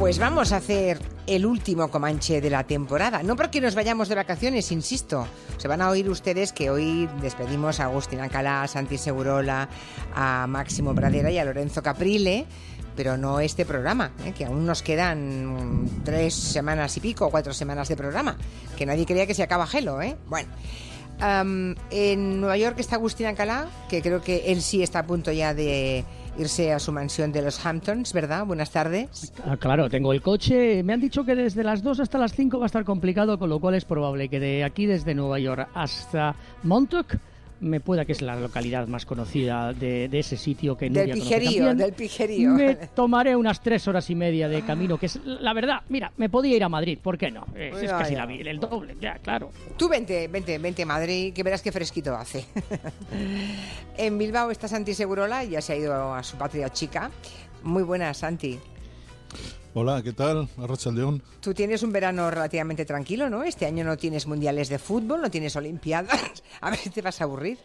Pues vamos a hacer el último Comanche de la temporada. No porque nos vayamos de vacaciones, insisto. Se van a oír ustedes que hoy despedimos a Agustín Alcalá, a Santi Segurola, a Máximo Pradera y a Lorenzo Caprile pero no este programa, ¿eh? que aún nos quedan tres semanas y pico, cuatro semanas de programa, que nadie creía que se acaba Gelo, ¿eh? Bueno, en Nueva York está Agustín Alcalá, que creo que él sí está a punto ya de irse a su mansión de los Hamptons, ¿verdad? Buenas tardes. Ah, claro, tengo el coche. Me han dicho que desde las 2 hasta las 5 va a estar complicado, con lo cual es probable que de aquí, desde Nueva York hasta Montauk, me pueda, que es la localidad más conocida de, de ese sitio que Del Nuria pijerío, del pijerío. Me tomaré unas tres horas y media de camino, que es la verdad. Mira, me podía ir a Madrid, ¿por qué no? Es, casi ya. la, el doble, ya, claro. Tú vente, vente, vente a Madrid, que verás qué fresquito hace. en Bilbao está Santi Segurola, ya se ha ido a su patria chica. Muy buena, Santi. Hola, ¿qué tal? Arracha León. Tú tienes un verano relativamente tranquilo, ¿no? Este año no tienes mundiales de fútbol, no tienes olimpiadas. A ver si te vas a aburrir.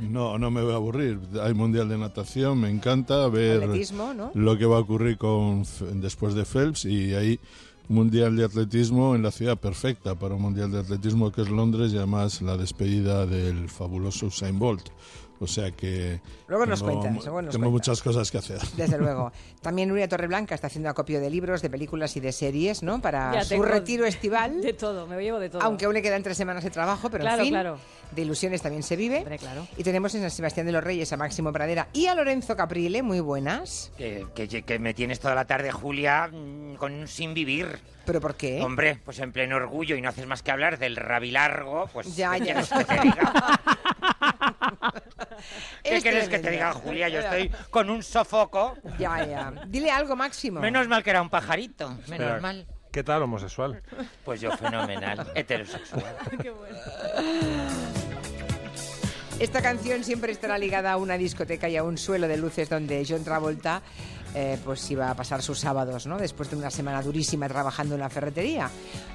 No, no me voy a aburrir. Hay Mundial de Natación, me encanta ver Atletismo, ¿no? lo que va a ocurrir con después de Phelps y hay Mundial de Atletismo en la ciudad perfecta para un Mundial de Atletismo que es Londres y además la despedida del fabuloso Usain Bolt. O sea que Luego nos tengo, cuentas, luego nos tengo cuentas. muchas cosas que hacer. Desde luego. También Nuria Torreblanca está haciendo acopio de libros, de películas y de series, ¿no? Para Ya su retiro estival. De todo, me llevo de todo. Aunque aún le quedan tres semanas de trabajo, pero Claro, en fin, claro. de ilusiones también se vive. Hombre, claro. Y tenemos en San Sebastián de los Reyes a Máximo Pradera y a Lorenzo Caprile, muy buenas. Que, que- que me tienes toda la tarde, Julia, mm, con sin vivir. ¿Pero por qué? Hombre, pues en pleno orgullo y no haces más que hablar del rabilargo, pues Ya, ¿qué ya. que te diga? ¿Qué Es quieres que te tremendo. diga, Julia? Yo estoy con un sofoco. Ya, ya. Dile algo, Máximo. Menos mal que era un pajarito, menos Espera, mal. ¿Qué tal, homosexual? Pues yo fenomenal, heterosexual. Esta canción siempre estará ligada a una discoteca y a un suelo de luces donde John Travolta eh, pues iba a pasar sus sábados, ¿no? Después de una semana durísima trabajando en la ferretería.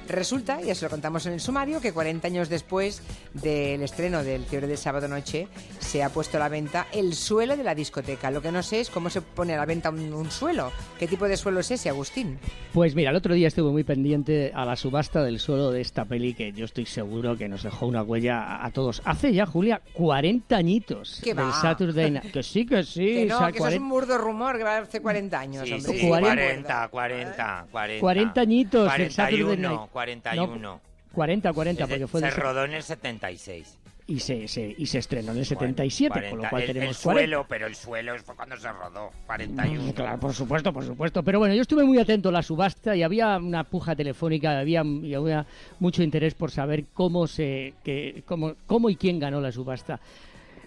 Resulta, ya se lo contamos en el sumario, que 40 años después del estreno del Fiebre de Sábado Noche se ha puesto a la venta el suelo de la discoteca. Lo que no sé es cómo se pone a la venta un, un suelo. ¿Qué tipo de suelo es ese, Agustín? Pues mira, el otro día estuve muy pendiente a la subasta del suelo de esta peli que yo estoy seguro que nos dejó una huella a, a todos. Hace ya, Julia, 40 añitos ¿Qué del va? Saturday Night. Que sí, que sí. que no, o sea, que eso es 40 un murdo rumor que va hace 40 años, Sí, hombre. sí, 40. 40, 40, 40. 40 añitos del Saturday 41, Night. 41. 40, 40, porque fue se rodó en el 76. y se, se- y se estrenó en el Bueno, 77, con 40. lo cual el, tenemos el 40. suelo, pero el suelo fue cuando se rodó, 41. Mm, Claro, por supuesto, por supuesto. Pero bueno, yo estuve muy atento a la subasta y había una puja telefónica, había, y había mucho interés por saber cómo se, que, cómo, cómo y quién ganó la subasta.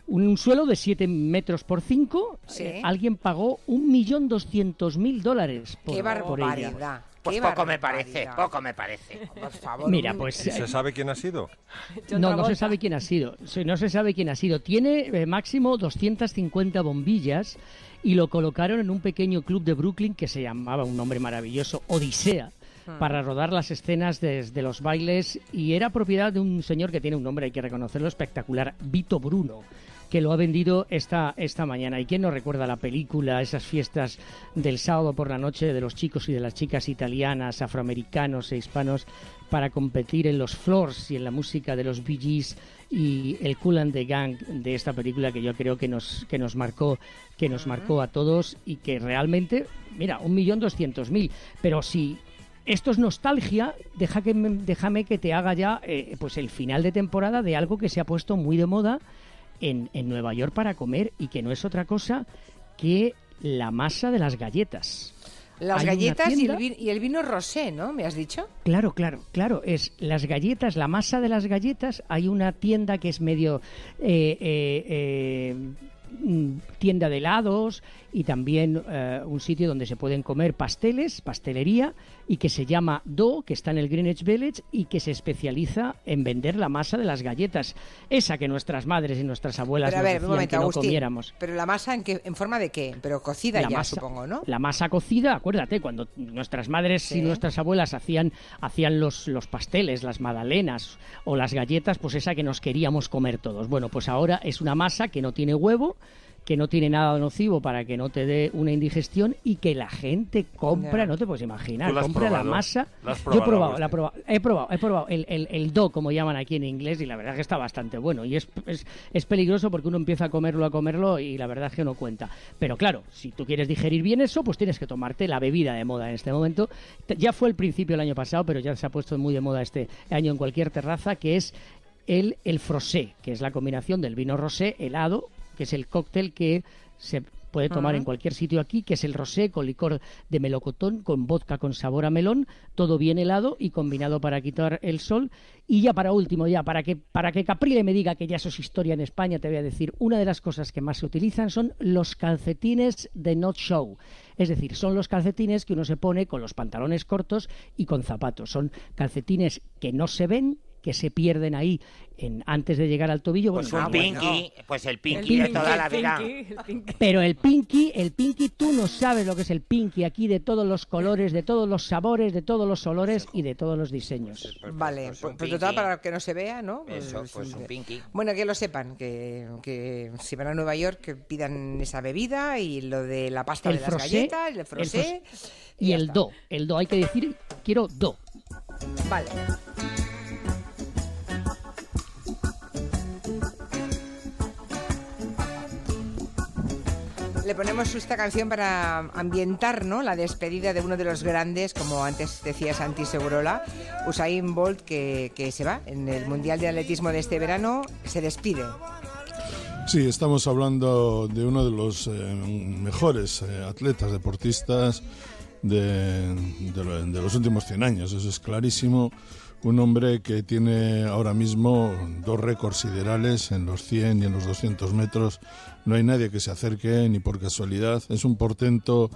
Un suelo de 7 metros por 5, Sí. alguien pagó 1.200.000 dólares por, ¡Qué por ella. Pues qué poco me barbaridad. parece, poco me parece. Por favor. Mira, pues ¿Y se sabe quién ha sido? No, no se sabe quién ha sido. No se sabe quién ha sido. Tiene eh, máximo 250 bombillas y lo colocaron en un pequeño club de Brooklyn que se llamaba un nombre maravilloso, Odisea, para rodar las escenas desde los bailes y era propiedad de un señor que tiene un nombre, hay que reconocerlo, espectacular, Vito Bruno que lo ha vendido esta, esta mañana. ¿Y quién no recuerda la película, esas fiestas del sábado por la noche de los chicos y de las chicas italianas, afroamericanos e hispanos para competir en los floors y en la música de los Bee Gees y el Cool and the Gang de esta película que yo creo que nos, que nos marcó que nos marcó a todos y que realmente, mira, un millón doscientos mil. Pero si esto es nostalgia, deja que, me- déjame que te haga ya eh, pues el final de temporada de algo que se ha puesto muy de moda en, en Nueva York para comer y que no es otra cosa que la masa de las galletas. Las Hay galletas y el, tienda- vin- y el vino rosé, ¿no? ¿Me has dicho? Claro, claro, claro. Es las galletas, la masa de las galletas. Hay una tienda que es medio eh, eh, eh, mm, tienda de helados y también eh, un sitio donde se pueden comer pasteles, pastelería, y que se llama Do, que está en el Greenwich Village y que se especializa en vender la masa de las galletas. Esa que nuestras madres y nuestras abuelas Pero a nos ver, un decían momento, que no Agustín. comiéramos. Pero la masa en, qué, en forma de qué? Pero cocida ya, masa, supongo, ¿no? La masa cocida, acuérdate, cuando nuestras madres Sí. y nuestras abuelas hacían, hacían los, los pasteles, las magdalenas o las galletas, pues esa que nos queríamos comer todos. Bueno, pues ahora es una masa que no tiene huevo, que no tiene nada nocivo para que no te dé una indigestión y que la gente compra, no te puedes imaginar, ¿Tú la has compra la probado? masa. ¿La has Yo he probado, probado, la probado, he probado, he probado el, el, el do, como llaman aquí en inglés, y la verdad es que está bastante bueno. Y es, es, es peligroso porque uno empieza a comerlo, a comerlo, y la verdad es que no cuenta. Pero claro, si tú quieres digerir bien eso, pues tienes que tomarte la bebida de moda en este momento. Te- Ya fue el principio el año pasado, pero ya se ha puesto muy de moda este año en cualquier terraza, que es el, el frosé, que es la combinación del vino rosé helado, que es el cóctel que se puede tomar en cualquier sitio aquí, que es el rosé con licor de melocotón, con vodka con sabor a melón, todo bien helado y combinado para quitar el sol. Y ya para último, ya para que, para que Caprile me diga que ya eso es historia en España, te voy a decir, una de las cosas que más se utilizan son los calcetines de not show. Es decir, son los calcetines que uno se pone con los pantalones cortos y con zapatos. Son calcetines que no se ven, que se pierden ahí en, antes de llegar al tobillo. Pues Bueno, un ah, bueno, pinky, pues el El pinky de toda la vida. pinky, el pinky. Pero el pinky, el pinky, tú no sabes lo que es el pinky aquí de todos los colores, de todos los sabores, de todos los olores y de todos los diseños. Pues- Vale, pues pues, un pues total, para que no se vea, ¿no? Eso, pues un pinky. Bueno, que lo sepan, que, que si van a Nueva York que pidan esa bebida y lo de la pasta El de las galletas, el el frosé. Y ya el está. do, el do, hay que decir, quiero do. Vale. Le ponemos esta canción para ambientar ¿no? la despedida de uno de los grandes, como antes decía Santi Segurola, Usain Bolt, que, que se va en el Mundial de Atletismo de este verano, se despide. Sí, estamos hablando de uno de los eh, mejores eh, atletas deportistas de, de de los últimos 100 años, eso es clarísimo. Un hombre que tiene ahora mismo dos récords siderales en los 100 y en los 200 metros. No hay nadie que se acerque ni por casualidad. Es un portento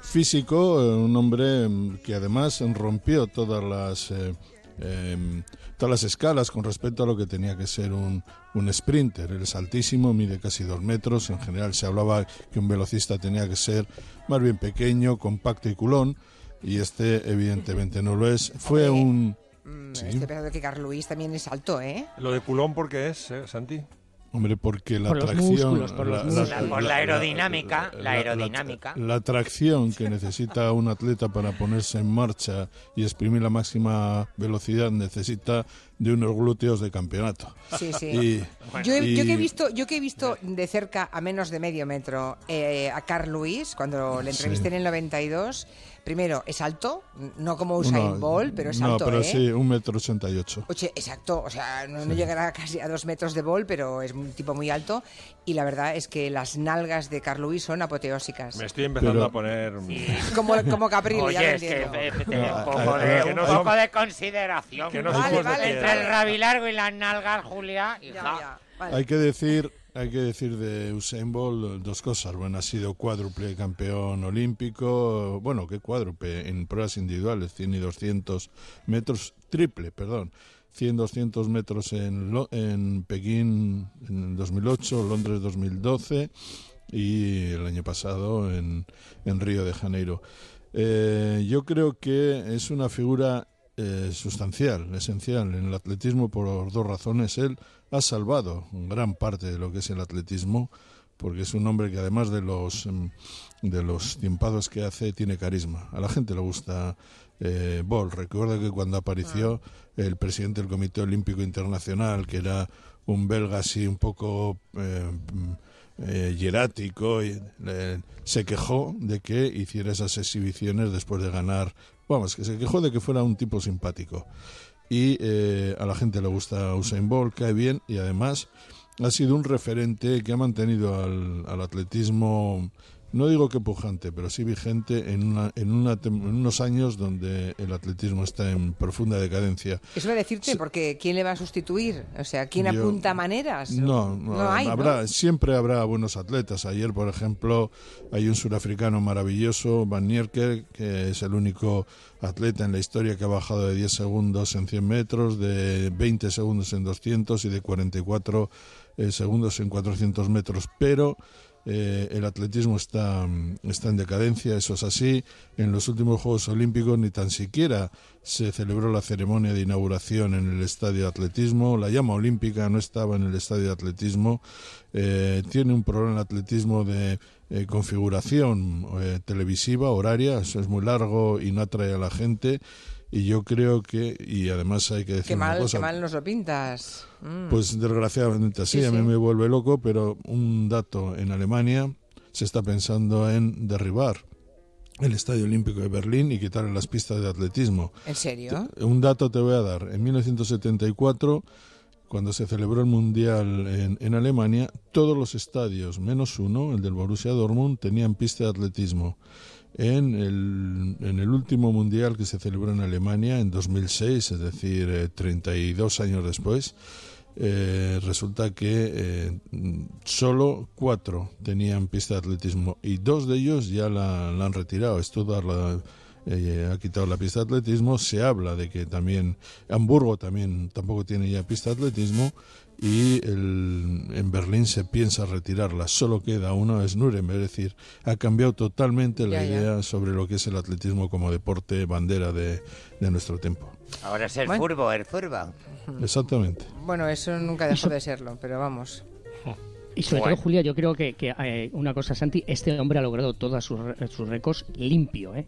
físico, eh, un hombre mm, que además rompió todas las eh, eh, todas las escalas con respecto a lo que tenía que ser un, un sprinter. Él es altísimo, mide casi dos metros. En general se hablaba que un velocista tenía que ser más bien pequeño, compacto y culón. Y este evidentemente no lo es. Fue un... Mm, Sí. Estoy pensando que Carl Luis también es alto, ¿eh? Lo de culón, ¿por qué es, eh, Santi? Hombre, porque la Por los tracción... músculos, por los músculos. Por la aerodinámica, la aerodinámica. La, tracción que necesita un atleta para ponerse en marcha y exprimir la máxima velocidad necesita de unos glúteos de campeonato. Sí, sí. Y, Yo, he- yo que he visto, yo que he visto de cerca a menos de medio metro eh, a Carl Luis cuando le entrevisté Sí. en el 92. Primero, es alto, no como Usain no, Bolt, pero es no, alto, pero ¿eh? sí, un metro ochenta y ocho. Oye, exacto, o sea, no, no llegará casi a dos metros de Bolt, pero es un tipo muy alto. Y la verdad es que las nalgas de Carl Luis son apoteósicas. Me estoy empezando Pero- a poner... Como, como Caprile, ya lo es que un Ah, poco ah, de, ah, un que no poco somos- de consideración. que no Vale, vale. Entre el rabilargo y las nalgas, Julia. Ya, ya, vale. Hay que decir, hay que decir de Usain Bolt dos cosas. Bueno, ha sido cuádruple campeón olímpico. Bueno, ¿qué cuádruple? En pruebas individuales, 100 y 200 metros. Triple, perdón. 100, 200 metros en, en Pekín en 2008, Londres 2012 y el año pasado en, en Río de Janeiro. Eh, yo creo que es una figura eh, sustancial, esencial en el atletismo por dos razones. Él ha salvado gran parte de lo que es el atletismo, porque es un hombre que además de los em, de los tiempados que hace tiene carisma. A la gente le gusta eh, Bolt. Recuerda que cuando apareció el presidente del Comité Olímpico Internacional, que era un belga así un poco eh, eh, hierático, eh, se quejó de que hiciera esas exhibiciones después de ganar. Vamos, que se quejó de que fuera un tipo simpático. Y eh, a la gente le gusta Usain Bolt, cae bien y además ha sido un referente que ha mantenido al, al atletismo, no digo que pujante, pero sí vigente en, una, en, una, en unos años donde el atletismo está en profunda decadencia. Eso voy a decirte, porque ¿quién le va a sustituir? O sea, ¿quién Yo- apunta maneras? No, no, hay, siempre habrá buenos atletas. Ayer, por ejemplo, hay un surafricano maravilloso, Van Nierker, que es el único atleta en la historia que ha bajado de 10 segundos en 100 metros, de 20 segundos en 200 y de 44 eh, segundos en 400 metros. Pero eh, el atletismo está, en decadencia, eso es así. En los últimos Juegos Olímpicos ni tan siquiera se celebró la ceremonia de inauguración en el estadio de atletismo. La llama olímpica no estaba en el estadio de atletismo. Eh, tiene un problema el atletismo de eh, configuración televisiva, horaria. Eso es muy largo y no atrae a la gente. Y yo creo que, y además hay que decir qué mal, una cosa. Qué mal nos lo pintas. Mm. Pues desgraciadamente así, a mí me vuelve loco, pero un dato, en Alemania se está pensando en derribar el Estadio Olímpico de Berlín y quitarle las pistas de atletismo. ¿En serio? Un dato te voy a dar. En 1974, cuando se celebró el Mundial en, en Alemania, todos los estadios, menos uno, el del Borussia Dortmund, tenían pista de atletismo en el, en el último mundial que se celebró en Alemania en 2006, es decir, eh, 32 años después, eh, resulta que eh, solo cuatro tenían pista de atletismo y dos de ellos ya la, han retirado. Esto la, eh, ha quitado la pista de atletismo. Se habla de que también Hamburgo también tampoco tiene ya pista de atletismo y el, en Berlín se piensa retirarla. Solo queda uno, es Nuremberg, es decir, ha cambiado totalmente la Ya, ya. idea sobre lo que es el atletismo como deporte bandera de, de nuestro tiempo. Ahora es el Bueno. furbo, el furbo. Exactamente. Bueno, eso nunca dejó de serlo, pero vamos. Y sobre Bueno. todo, Julia, yo creo que, que, eh, una cosa, Santi, este hombre ha logrado todos sus, re- sus récords limpio, ¿eh?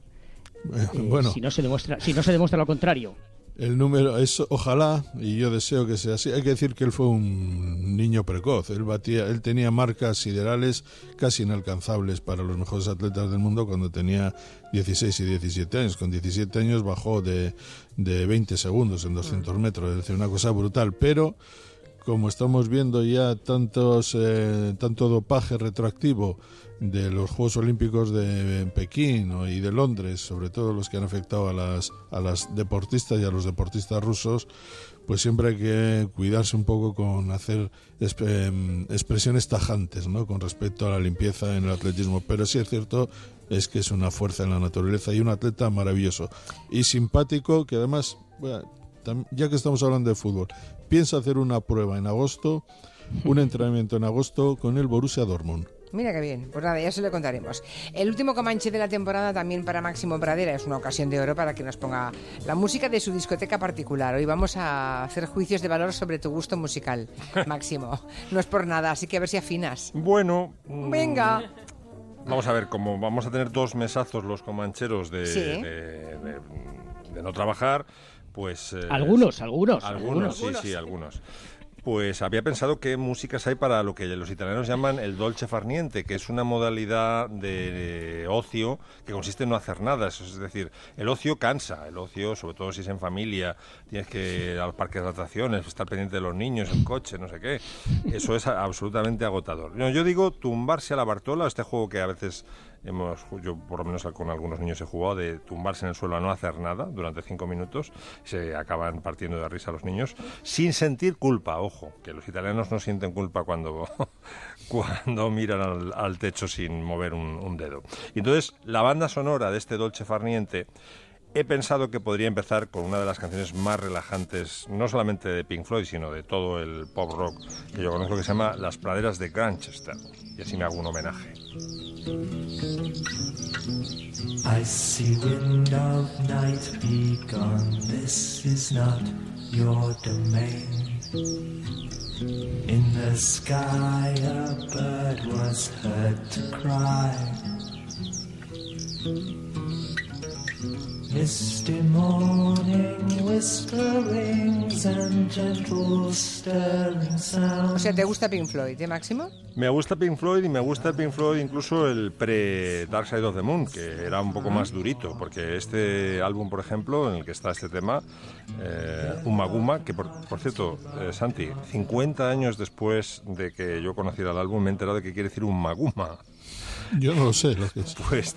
Eh, Eh, bueno, si no se demuestra, si no se demuestra lo contrario. El número es ojalá y yo deseo que sea así. Hay que decir que él fue un niño precoz. Él batía, él tenía marcas siderales casi inalcanzables para los mejores atletas del mundo cuando tenía 16 y 17 años. Con 17 años bajó de, de 20 segundos en 200 metros, es decir, una cosa brutal. Pero como estamos viendo ya tantos eh, tanto dopaje retroactivo de los Juegos Olímpicos de Pekín y de Londres, sobre todo los que han afectado a las a las deportistas y a los deportistas rusos, pues siempre hay que cuidarse un poco con hacer em, expresiones tajantes, ¿no? Con respecto a la limpieza en el atletismo, pero sí es cierto es que es una fuerza en la naturaleza y un atleta maravilloso y simpático que además ya que estamos hablando de fútbol, piensa hacer una prueba en agosto, un entrenamiento en agosto con el Borussia Dortmund. Mira qué bien. Pues nada, ya se lo contaremos. El último Comanche de la temporada también para Máximo Pradera es una ocasión de oro para que nos ponga la música de su discoteca particular. Hoy vamos a hacer juicios de valor sobre tu gusto musical, Máximo. No es por nada, así que a ver si afinas. Bueno, mm, Venga. Vamos a ver, como vamos a tener dos mesazos los comancheros de, Sí. de, de- de no trabajar, pues... eh, Algunos, algunos, Algunos, sí, sí, algunos. Pues había pensado qué músicas hay para lo que los italianos llaman el dolce farniente, que es una modalidad de ocio que consiste en no hacer nada. Eso Es decir, el ocio cansa, el ocio, sobre todo si es en familia, tienes que ir al parque de atracciones, estar pendiente de los niños, el coche, no sé qué. Eso es absolutamente agotador. No, yo digo tumbarse a la Bartola, este juego que a veces hemos, yo por lo menos con algunos niños he jugado, de tumbarse en el suelo a no hacer nada durante cinco minutos, se acaban partiendo de risa los niños, sin sentir culpa, ojo, que los italianos no sienten culpa cuando, cuando miran al, techo sin mover un, un dedo. Y entonces, la banda sonora de este Dolce Farniente He pensado que podría empezar con una de las canciones más relajantes, no solamente de Pink Floyd, sino de todo el pop rock que yo conozco, que se llama Las praderas de Grantchester. Y así me hago un homenaje. In the sky, a bird was heard to cry. Misty morning whisperings and gentle stirring O sea, ¿te gusta Pink Floyd, eh, Máximo? Me gusta Pink Floyd y me gusta Pink Floyd incluso el pre Dark Side of the Moon, que era un poco más durito, porque este álbum, por ejemplo, en el que está este tema, eh, Umaguma, que por, por cierto, eh, Santi, 50 años después de que yo conociera el álbum, me he enterado de que quiere decir Umaguma. Yo no lo sé lo que es. Pues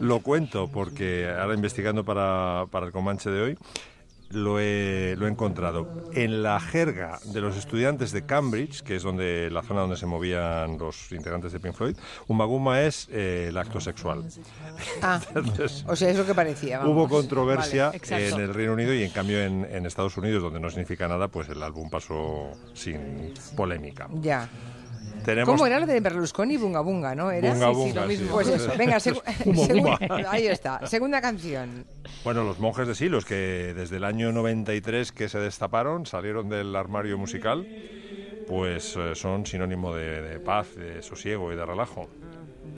lo cuento porque ahora investigando para, para el Comanche de hoy lo he, lo he encontrado. En la jerga de los estudiantes de Cambridge, que es donde la zona donde se movían los integrantes de Pink Floyd, un maguma es eh, el acto sexual. Ah, Entonces, o sea, es lo que parecía. vamos. Hubo controversia Vale, en el Reino Unido y en cambio en, en Estados Unidos, donde no significa nada, pues el álbum pasó sin polémica. Ya. Tenemos ¿Cómo era lo de Berlusconi? Bunga Bunga, ¿no? ¿Era? Bunga Sí, sí, Bunga, lo mismo. sí. Pues eso, venga, ahí está. Segunda canción. Bueno, los monjes de Silos, que desde el año 93 que se destaparon, salieron del armario musical, pues eh, son sinónimo de, de paz, de sosiego y de relajo.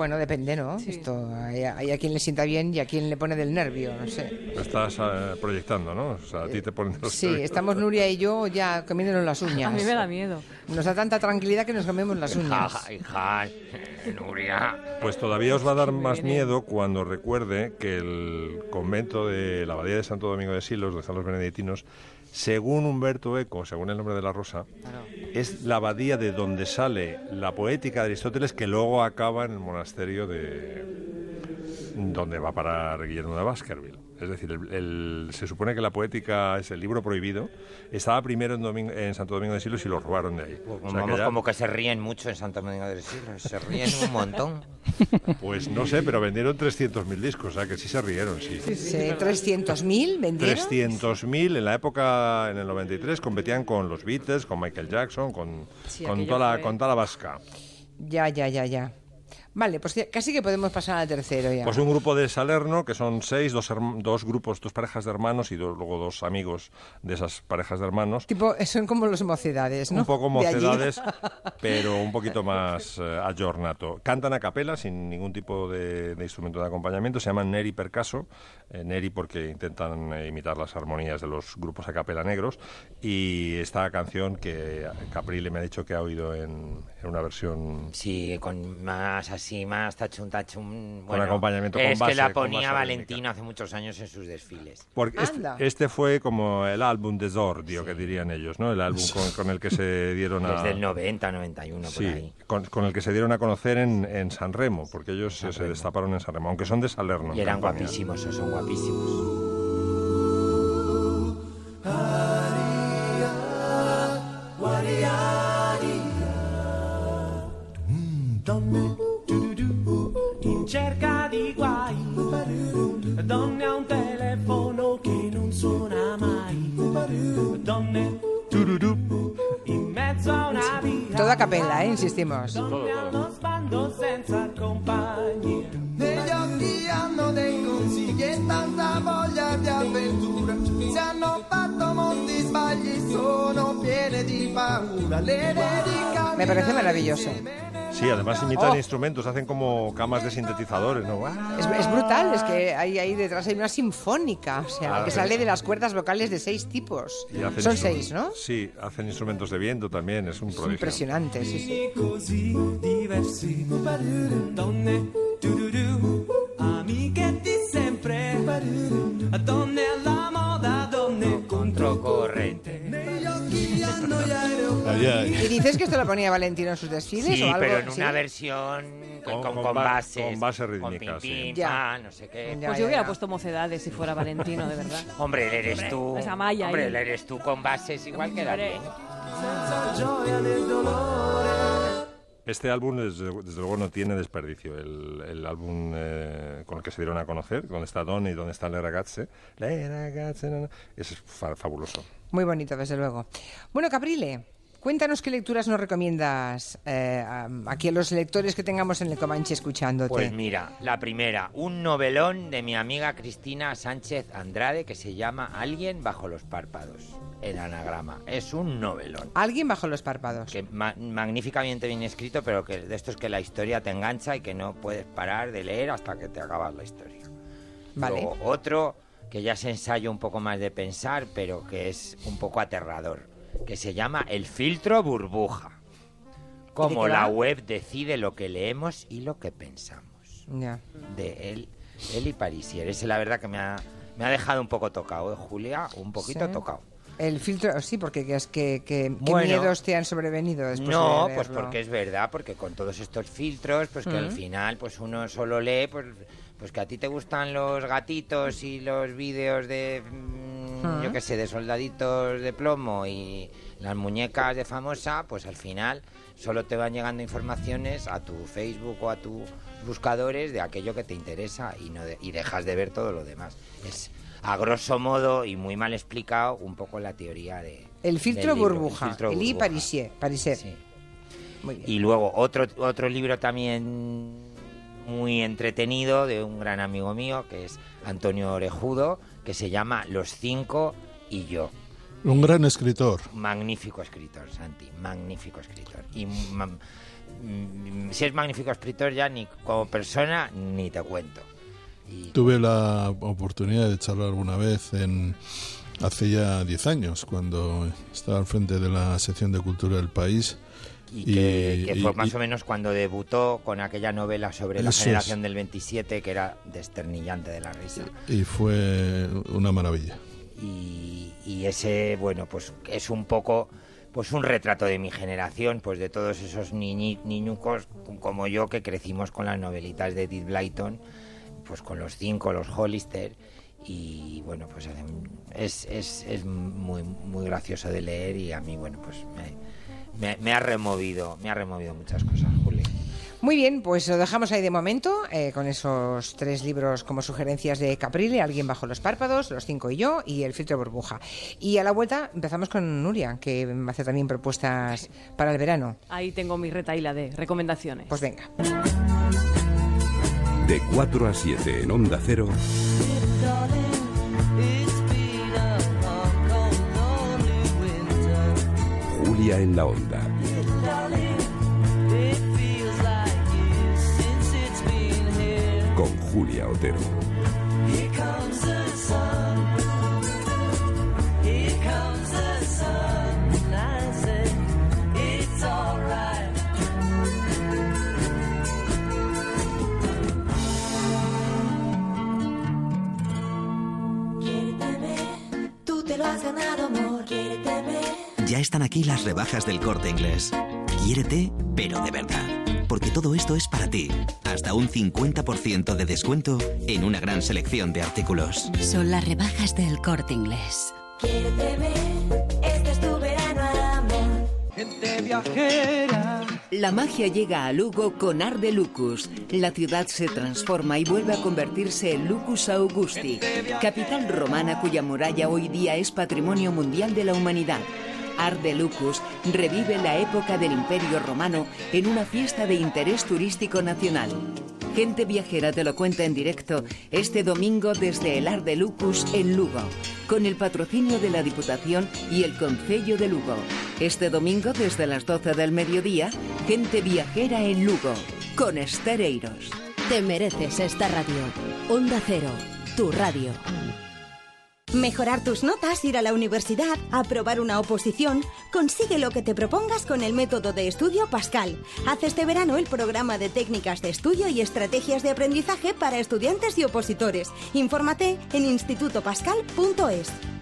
Bueno, depende, ¿no? Esto, hay, hay a quien le sienta bien y a quien le pone del nervio, no sé. Lo estás eh, proyectando, ¿no? O sea, a ti te ponen los Sí, nervios. estamos Nuria y yo ya comiéndonos las uñas. A mí me da miedo. Nos da tanta tranquilidad que nos comemos las uñas. Nuria. Pues todavía os va a dar más miedo cuando recuerde que el convento de la Abadía de Santo Domingo de Silos, donde están los benedictinos, según Humberto Eco, según el nombre de la rosa, es la abadía de donde sale la poética de Aristóteles que luego acaba en el monasterio de donde va a parar Guillermo de Baskerville. Es decir, el- el- se supone que la poética es el libro prohibido. Estaba primero en, Domingo- en Santo Domingo de Silos y lo robaron de ahí. Pues O sea que vamos, ya- como que se ríen mucho en Santo Domingo del Siglo. Se ríen un montón. Pues no sé, pero vendieron 300.000 discos, o sea que sí se rieron, sí. Sí, 300.000 vendieron. 300.000 en la época, en el 93, competían con los Beatles, con Michael Jackson, con, Sí, con, toda, la, fue- con toda la vasca. Ya, ya, ya, ya. Vale, pues casi que podemos pasar al tercero ya. Pues un grupo de Salerno, que son seis, dos, dos grupos, dos parejas de hermanos y dos- luego dos amigos de esas parejas de hermanos. Tipo, son como los mocedades, ¿no? Un poco mocedades, pero un poquito más eh, aggiornato. Cantan a capela, sin ningún tipo de, de instrumento de acompañamiento. Se llaman Neri Percaso. eh, Neri porque intentan eh, imitar las armonías de los grupos a capela negros. Y esta canción que Caprile me ha dicho que ha oído en, en una versión... Sí, con más así, más tachun, tachun. Bueno, acompañamiento, con Es base, que la con ponía Valentino hace muchos años en sus desfiles. Porque este, este fue como el álbum de Zordio, que dirían ellos, ¿no? El álbum con, con el que se dieron a... Desde el 90, 91, por Sí, ahí. con, con el que se dieron a conocer en, en San Remo, porque ellos se- se destaparon en San Remo, aunque son de Salerno. Y eran Campania. guapísimos, son guapísimos. Donne in mezzo a una via, Todo a capella, ¿eh? Insistimos. donne allo sbando senza compagnia. Negli occhi hanno dei consigli e tanta voglia di avventura. Se hanno fatto molti sbagli, sono piene di paura. Le dedica Me parece maravilloso. Sí, además imitan Oh. instrumentos, hacen como camas de sintetizadores, ¿no? Es, es brutal, es que ahí, ahí detrás hay una sinfónica, o sea, Ah, que sí. sale de las cuerdas vocales de seis tipos. Y hacen Son seis, ¿no? Sí, hacen instrumentos de viento también, es un Es prodigio. impresionante, sí, sí. sempre ¿Y dices que esto lo ponía Valentino en sus desfiles Sí, o algo? pero en ¿Sí? una versión con, Con- con, con con ba- bases. con base Con rítmica, pim, sí. pim, Ya. pa, no sé qué. Ya, Pues ya, yo hubiera ya. puesto mocedades si fuera Valentino, de verdad. Hombre, él eres tú. esa malla Hombre, ahí. él eres tú con bases igual que dolore Este álbum, desde, desde luego, no tiene desperdicio. El, el álbum eh, con el que se dieron a conocer, donde está Don y donde está Le Ragazze, Le Ragazze, no, no, es fa- fabuloso. Muy bonito, desde luego. Bueno, Caprile, cuéntanos qué lecturas nos recomiendas eh, aquí a los lectores que tengamos en el Comanche escuchándote. Pues mira, la primera, un novelón de mi amiga Cristina Sánchez Andrade que se llama Alguien bajo los párpados. El anagrama. Es un novelón. Alguien bajo los párpados. Que ma- magníficamente bien escrito, pero que de esto es que la historia te engancha y que no puedes parar de leer hasta que te acabas la historia. Vale. Luego, otro que ya es ensayo un poco más de pensar, pero que es un poco aterrador, que se llama El filtro burbuja. Como la web decide lo que leemos y lo que pensamos. De él, él y Parisier. Ese la verdad que me ha, me ha dejado un poco tocado, ¿eh, Julia? Un poquito Sí. tocado. El filtro, sí, porque que es que, que- ¿qué miedos te han sobrevenido después No, de pues porque es verdad, porque con todos estos filtros, pues que al final pues uno solo lee, pues, pues que a ti te gustan los gatitos y los vídeos de, yo qué sé, de soldaditos de plomo y las muñecas de famosa, pues al final solo te van llegando informaciones a tu Facebook o a tus buscadores de aquello que te interesa y, no de- y dejas de ver todo lo demás. Es a grosso modo y muy mal explicado un poco la teoría de... El filtro libro, burbuja, filtro Elie burbuja. Parisier, Parisier. Sí. Muy bien. Y luego otro, otro libro también muy entretenido de un gran amigo mío, que es Antonio Orejudo, que se llama Los cinco y yo. Un gran escritor. Magnífico escritor, Santi, magnífico escritor. Y ma- mm, si es magnífico escritor ya ni como persona ni te cuento. Y Tuve la oportunidad de charlar alguna vez en hace ya 10 años, cuando estaba al frente de la sección de cultura del país. Y que, fue y- más o menos cuando debutó con aquella novela sobre la es. generación del 27 que era desternillante de la risa. y fue una maravilla. y, y ese bueno pues es un poco pues un retrato de mi generación pues de todos esos niñi- niñucos como yo que crecimos con las novelitas de Edith Blyton pues con los cinco los Hollister y bueno pues es, es, es muy muy gracioso de leer y a mí bueno pues me, me- me ha removido me ha removido muchas cosas Juli Muy bien, pues lo dejamos ahí de momento, eh, con esos tres libros como sugerencias de Caprile, Alguien bajo los párpados, Los cinco y yo, y El filtro de burbuja. Y a la vuelta empezamos con Nuria, que va a hacer también propuestas para el verano. Ahí tengo mi retaíla de recomendaciones. Pues venga. De 4 a 7 en Onda Cero, Julia en la Onda. Con Julia Otero. Tú te lo has ganado, amor. Ya están aquí las rebajas del corte inglés. Quiérete, pero de verdad. Porque todo esto es para ti. Hasta un 50% de descuento en una gran selección de artículos. Son las rebajas del corte inglés. Quiérete Este es tu verano, amor. Gente viajera. La magia llega a Lugo con Arde Lucus. La ciudad se transforma y vuelve a convertirse en Lucus Augusti, capital romana cuya muralla hoy día es patrimonio mundial de la humanidad. Arde Lucus revive la época del Imperio Romano en una fiesta de interés turístico nacional. Gente viajera te lo cuenta en directo este domingo desde el Arde Lucus en Lugo, con el patrocinio de la Diputación y el Concello de Lugo. Este domingo desde las 12 del mediodía, Gente viajera en Lugo, con Estereiros. Te mereces esta radio. Onda Cero, tu radio. Mejorar tus notas, ir a la universidad, aprobar una oposición. Consigue lo que te propongas con el método de estudio Pascal. Haz este verano el programa de técnicas de estudio y estrategias de aprendizaje para estudiantes y opositores. Infórmate en institutopascal.es.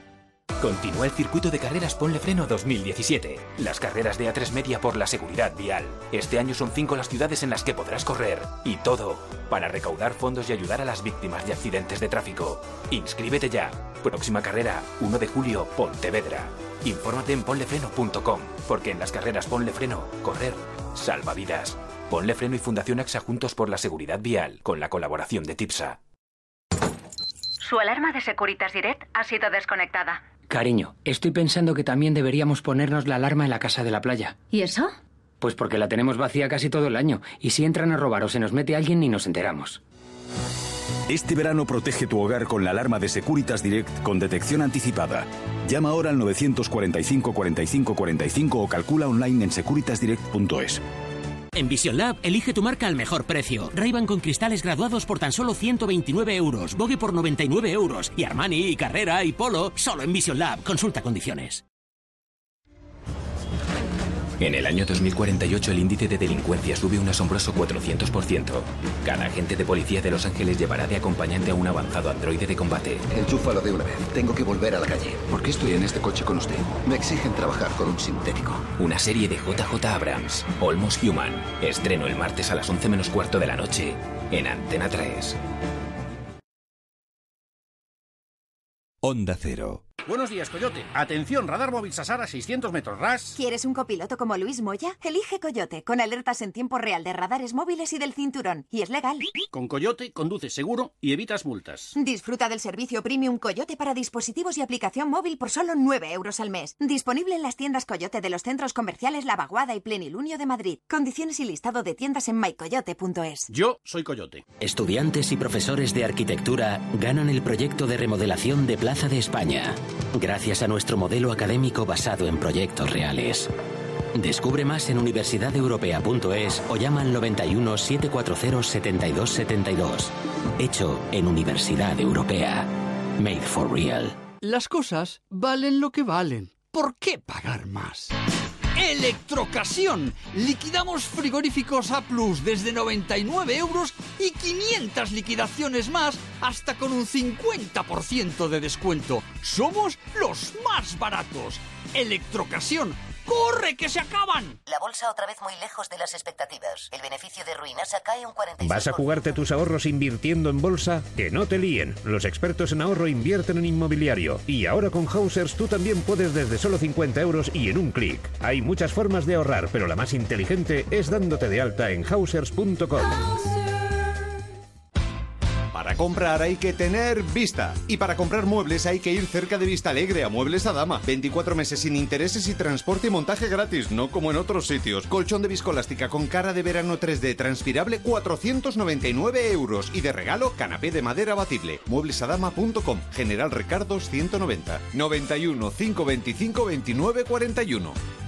Continúa el circuito de carreras Ponle Freno 2017. Las carreras de A3 Media por la seguridad vial. Este año son cinco las ciudades en las que podrás correr. Y todo para recaudar fondos y ayudar a las víctimas de accidentes de tráfico. Inscríbete ya. Próxima carrera, 1 de julio, Pontevedra. Infórmate en ponlefreno.com, porque en las carreras Ponle Freno, correr salva vidas. Ponle Freno y Fundación AXA juntos por la seguridad vial, con la colaboración de TIPSA. Su alarma de Securitas Direct ha sido desconectada. Cariño, estoy pensando que también deberíamos ponernos la alarma en la casa de la playa. ¿Y eso? Pues porque la tenemos vacía casi todo el año, y si entran a robar o se nos mete alguien ni nos enteramos. Este verano protege tu hogar con la alarma de Securitas Direct con detección anticipada. Llama ahora al 945 45 45 o calcula online en securitasdirect.es. En Vision Lab, elige tu marca al mejor precio. ray con cristales graduados por tan solo 129 euros, Vogue por 99 euros y Armani, y Carrera y Polo solo en Vision Lab. Consulta condiciones. En el año 2048 el índice de delincuencia sube un asombroso 400%. Cada agente de policía de Los Ángeles llevará de acompañante a un avanzado androide de combate. Enchúfalo de una vez. Tengo que volver a la calle. ¿Por qué estoy en este coche con usted? Me exigen trabajar con un sintético. Una serie de JJ Abrams, Almost Human. Estreno el martes a las 11 menos cuarto de la noche en Antena 3. Onda Cero. Buenos días, Coyote. Atención, radar móvil Sasara 600 metros RAS. ¿Quieres un copiloto como Luis Moya? Elige Coyote, con alertas en tiempo real de radares móviles y del cinturón. Y es legal. Con Coyote conduces seguro y evitas multas. Disfruta del servicio Premium Coyote para dispositivos y aplicación móvil por solo 9 euros al mes. Disponible en las tiendas Coyote de los centros comerciales La Vaguada y Plenilunio de Madrid. Condiciones y listado de tiendas en mycoyote.es. Yo soy Coyote. Estudiantes y profesores de arquitectura ganan el proyecto de remodelación de Plaza de España, gracias a nuestro modelo académico basado en proyectos reales. Descubre más en universidadeuropea.es o llama al 91 740 7272. Hecho en Universidad Europea. Made for real. Las cosas valen lo que valen. ¿Por qué pagar más? Electrocasión. Liquidamos frigoríficos A Plus desde 99 euros y 500 liquidaciones más hasta con un 50% de descuento. Somos los más baratos. Electrocasión. ¡Corre, que se acaban! La bolsa otra vez muy lejos de las expectativas. El beneficio de Ruinasa cae un 45%. ¿Vas a jugarte tus ahorros invirtiendo en bolsa? Que no te líen. Los expertos en ahorro invierten en inmobiliario. Y ahora con Hausers tú también puedes desde solo 50 euros y en un clic. Hay muchas formas de ahorrar, pero la más inteligente es dándote de alta en hausers.com. Para comprar hay que tener vista. Y para comprar muebles hay que ir cerca de Vista Alegre a Muebles a Dama. 24 meses sin intereses y transporte y montaje gratis, no como en otros sitios. Colchón de viscolástica con cara de verano 3D transpirable, 499 euros. Y de regalo, canapé de madera abatible. Mueblesadama.com. General Ricardos 190. 91 525 29 41.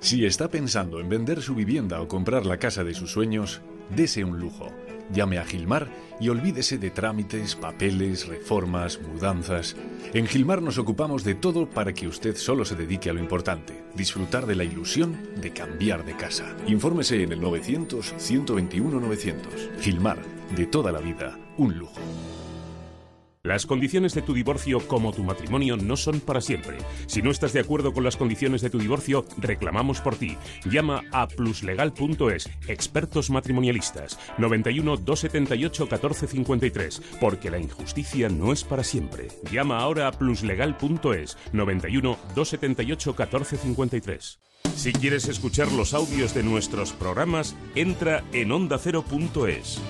Si está pensando en vender su vivienda o comprar la casa de sus sueños, dese un lujo. Llame a Gilmar y olvídese de trámites, papeles, reformas, mudanzas. En Gilmar nos ocupamos de todo para que usted solo se dedique a lo importante, disfrutar de la ilusión de cambiar de casa. Infórmese en el 900 121 900. Gilmar, de toda la vida, un lujo. Las condiciones de tu divorcio como tu matrimonio no son para siempre. Si no estás de acuerdo con las condiciones de tu divorcio, reclamamos por ti. Llama a pluslegal.es, expertos matrimonialistas, 91 278 1453, porque la injusticia no es para siempre. Llama ahora a pluslegal.es, 91 278 1453. Si quieres escuchar los audios de nuestros programas, entra en ondacero.es.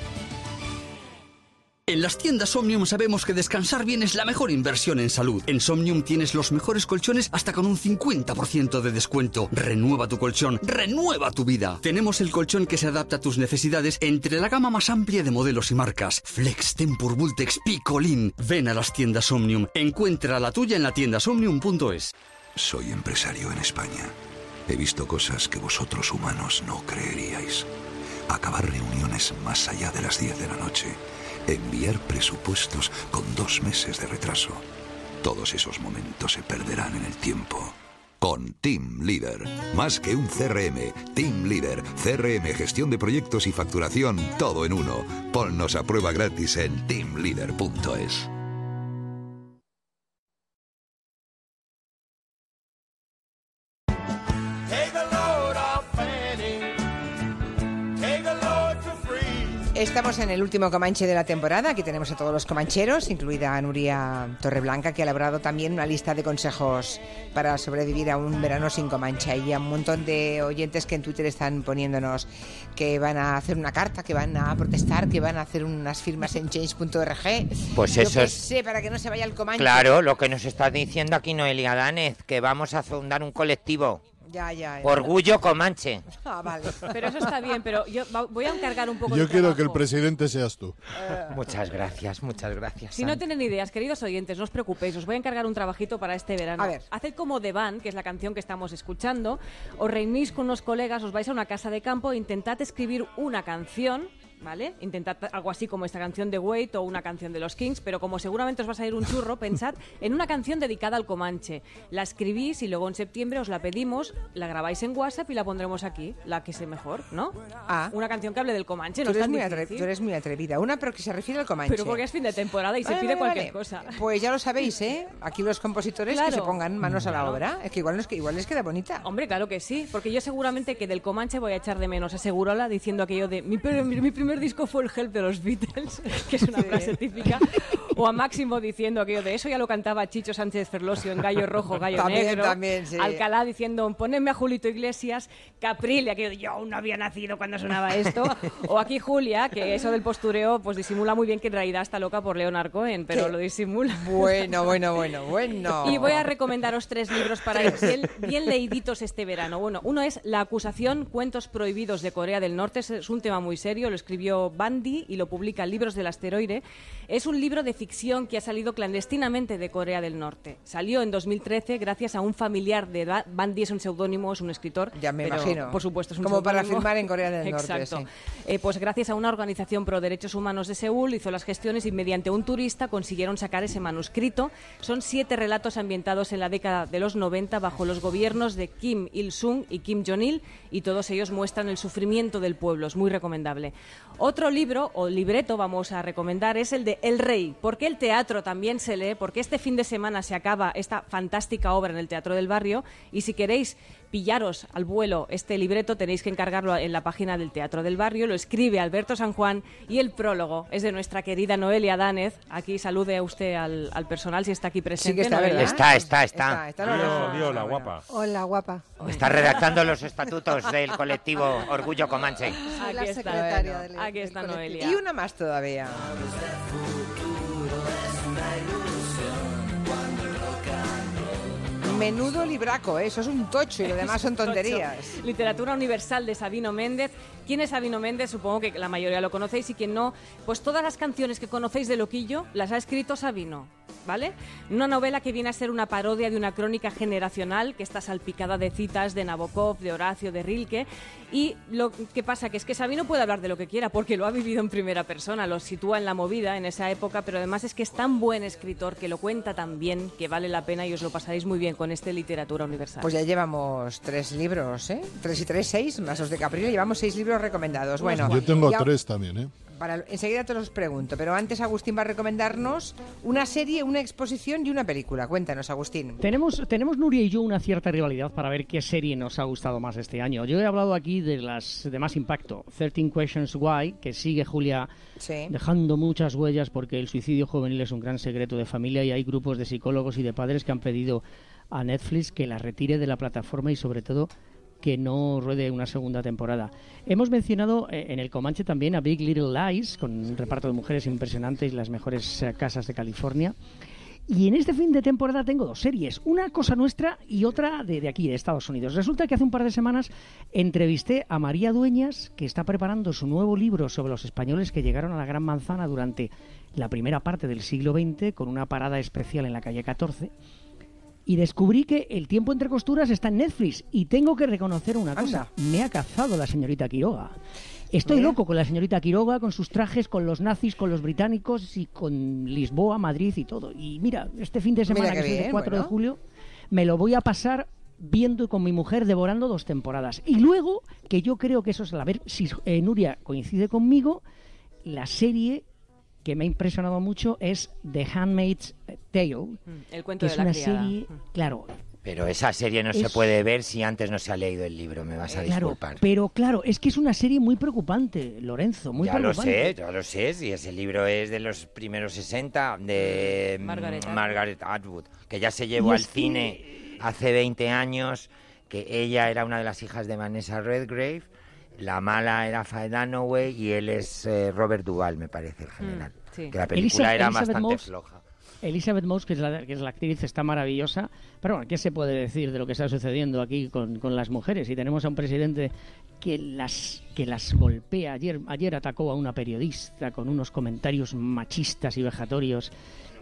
En las tiendas Omnium sabemos que descansar bien es la mejor inversión en salud. En Somnium tienes los mejores colchones hasta con un 50% de descuento. Renueva tu colchón, renueva tu vida. Tenemos el colchón que se adapta a tus necesidades entre la gama más amplia de modelos y marcas. Flex, Tempur, Vultex, Picolin. Ven a las tiendas Omnium. Encuentra la tuya en la tienda somnium.es. Soy empresario en España. He visto cosas que vosotros humanos no creeríais. Acabar reuniones más allá de las 10 de la noche. Enviar presupuestos con dos meses de retraso. Todos esos momentos se perderán en el tiempo. Con Team Leader. Más que un CRM, Team Leader. CRM, gestión de proyectos y facturación, todo en uno. Ponnos a prueba gratis en teamleader.es. Estamos en el último Comanche de la temporada. Aquí tenemos a todos los comancheros, incluida a Nuria Torreblanca, que ha elaborado también una lista de consejos para sobrevivir a un verano sin Comanche. Y a un montón de oyentes que en Twitter están poniéndonos que van a hacer una carta, que van a protestar, que van a hacer unas firmas en change.org. Pues Yo eso es- sé, para que no se vaya el Comanche. Claro, lo que nos está diciendo aquí Noelia Danez, que vamos a fundar un colectivo. Ya, ya. ya. Orgullo Comanche. Ah, vale. Pero eso está bien, pero yo voy a encargar un poco Yo de quiero que el presidente seas tú. Muchas gracias, muchas gracias. Si no tienen ideas, queridos oyentes, no os preocupéis, os voy a encargar un trabajito para este verano. A ver. Haced como The Band, que es la canción que estamos escuchando, os reunís con unos colegas, os vais a una casa de campo e intentad escribir una canción ¿vale? Intentad algo así como esta canción de Wait o una canción de los Kings, pero como seguramente os va a salir un churro, pensad en una canción dedicada al Comanche. La escribís y luego en septiembre os la pedimos, la grabáis en WhatsApp y la pondremos aquí, la que sé mejor, ¿no? Ah. Una canción que hable del Comanche, Tú no es eres, muy tú eres muy atrevida. Una, pero que se refiere al Comanche. Pero porque es fin de temporada y se Vale, pide vale, cualquier vale. cosa. Pues ya lo sabéis, ¿eh? Aquí los compositores que Claro. se pongan manos a la obra. Es que igual, nos, que igual les queda bonita. Hombre, claro que sí, porque yo seguramente que del Comanche voy a echar de menos a Segurola diciendo aquello de mi, per- mi primer disco fue el Help de los Beatles, que es una frase típica, o a Máximo diciendo aquello de eso ya lo cantaba Chicho Sánchez Ferlosio en Gallo Rojo, Gallo También, Negro, también, sí. Alcalá diciendo ponedme a Julito Iglesias, Caprile, aquello de yo aún no había nacido cuando sonaba esto, o aquí Julia, que eso del postureo pues disimula muy bien que en realidad está loca por Leonard Cohen, pero ¿Qué? lo disimula. Bueno, bueno, bueno, bueno. Y voy a recomendaros tres libros para ir bien, bien leíditos este verano. Bueno, uno es La acusación, cuentos prohibidos de Corea del Norte. Es, es un tema muy serio, lo escribió Bandy y lo publica Libros del Asteroide. Es un libro de ficción que ha salido clandestinamente de Corea del Norte. Salió en 2013 gracias a un familiar de Ba- Bandy, es un seudónimo, es un escritor. Ya me pero, imagino. Por supuesto, es un Como para firmar en Corea del Norte, Exacto. sí. Eh, pues gracias a una organización pro derechos humanos de Seúl hizo las gestiones y mediante un turista consiguieron sacar ese manuscrito. Son siete relatos ambientados en la década de los 90 bajo los gobiernos de Kim Il-sung y Kim Jong-il y todos ellos muestran el sufrimiento del pueblo. Es muy recomendable. Otro libro o libreto vamos a recomendar es el de El Rey. ¿Por qué el teatro también se lee? Porque este fin de semana se acaba esta fantástica obra en el Teatro del Barrio y si queréis pillaros al vuelo este libreto tenéis que encargarlo en la página del Teatro del Barrio, lo escribe Alberto San Juan y el prólogo es de nuestra querida Noelia Danez. Aquí salude a usted al, al personal si está aquí presente. está, Noelia. ¿verdad? Está, está, está. Está, está, no, no, Viola, guapa. Hola, guapa. Está redactando los estatutos del colectivo Orgullo Comanche. La Aquí está, secretaria bueno. del Aquí está. Noelia. Y una más todavía. Menudo libraco, ¿eh? eso es un tocho y lo demás son tonterías. Literatura universal de Sabino Méndez. ¿Quién es Sabino Méndez? Supongo que la mayoría lo conocéis y quien no, pues todas las canciones que conocéis de Loquillo las ha escrito Sabino, ¿vale? Una novela que viene a ser una parodia de una crónica generacional que está salpicada de citas de Nabokov, de Horacio, de Rilke. Y lo que pasa que es que Sabino puede hablar de lo que quiera porque lo ha vivido en primera persona, lo sitúa en la movida en esa época, pero además es que es tan buen escritor que lo cuenta tan bien que vale la pena y os lo pasaréis muy bien con este literatura universal. Pues ya llevamos tres libros, ¿eh? Tres y tres, seis, más los de Caprile, llevamos seis libros recomendados. Bueno, Yo tengo ya- tres también, ¿eh? Para, enseguida te los pregunto, pero antes Agustín va a recomendarnos una serie, una exposición y una película. Cuéntanos, Agustín. Tenemos, tenemos Nuria y yo una cierta rivalidad para ver qué serie nos ha gustado más este año. Yo he hablado aquí de las de más impacto, 13 Questions Why, que sigue Julia Sí. dejando muchas huellas porque el suicidio juvenil es un gran secreto de familia y hay grupos de psicólogos y de padres que han pedido a Netflix que la retire de la plataforma y sobre todo que no ruede una segunda temporada. Hemos mencionado eh, en el Comanche también a Big Little Lies, con un reparto de mujeres impresionantes y las mejores eh, casas de California. Y en este fin de temporada tengo dos series, una cosa nuestra y otra de, de aquí, de Estados Unidos. Resulta que hace un par de semanas entrevisté a María Dueñas, que está preparando su nuevo libro sobre los españoles que llegaron a la Gran Manzana durante la primera parte del siglo XX, con una parada especial en la calle 14. Y descubrí que el tiempo entre costuras está en Netflix. Y tengo que reconocer una cosa. Me ha cazado la señorita Quiroga. Estoy Mira. loco con la señorita Quiroga, con sus trajes, con los nazis, con los británicos y con Lisboa, Madrid y todo. Y mira, este fin de semana, que es el bien, 4 bueno. de julio, me lo voy a pasar viendo y con mi mujer devorando dos temporadas. Y luego, que yo creo que eso es, a ver si eh, Nuria coincide conmigo, la serie que me ha impresionado mucho es The Handmaid's Tale, Mm, El cuento que de es la una criada. serie, claro, Pero esa serie no se puede ver si antes no se ha leído el libro, me vas a claro, disculpar. pero claro, es que es una serie muy preocupante, Lorenzo, muy ya lo preocupante. sé, ya lo sé, si ese libro es de los primeros 60 de mm, Margaret Atwood. Margaret Atwood, que ya se llevó al que- cine hace 20 años, que ella era una de las hijas de Vanessa Redgrave, la mala era Faye Dunaway y él es eh, Robert Duvall, me parece, el general. Mm, sí. Que la película Elisa- era Elizabeth bastante Moss- floja. Elizabeth Moss, que es, la, que es la actriz, está maravillosa. Pero bueno, ¿qué se puede decir de lo que está sucediendo aquí con, con las mujeres? Y tenemos a un presidente que las, que las golpea. Ayer, ayer atacó a una periodista con unos comentarios machistas y vejatorios.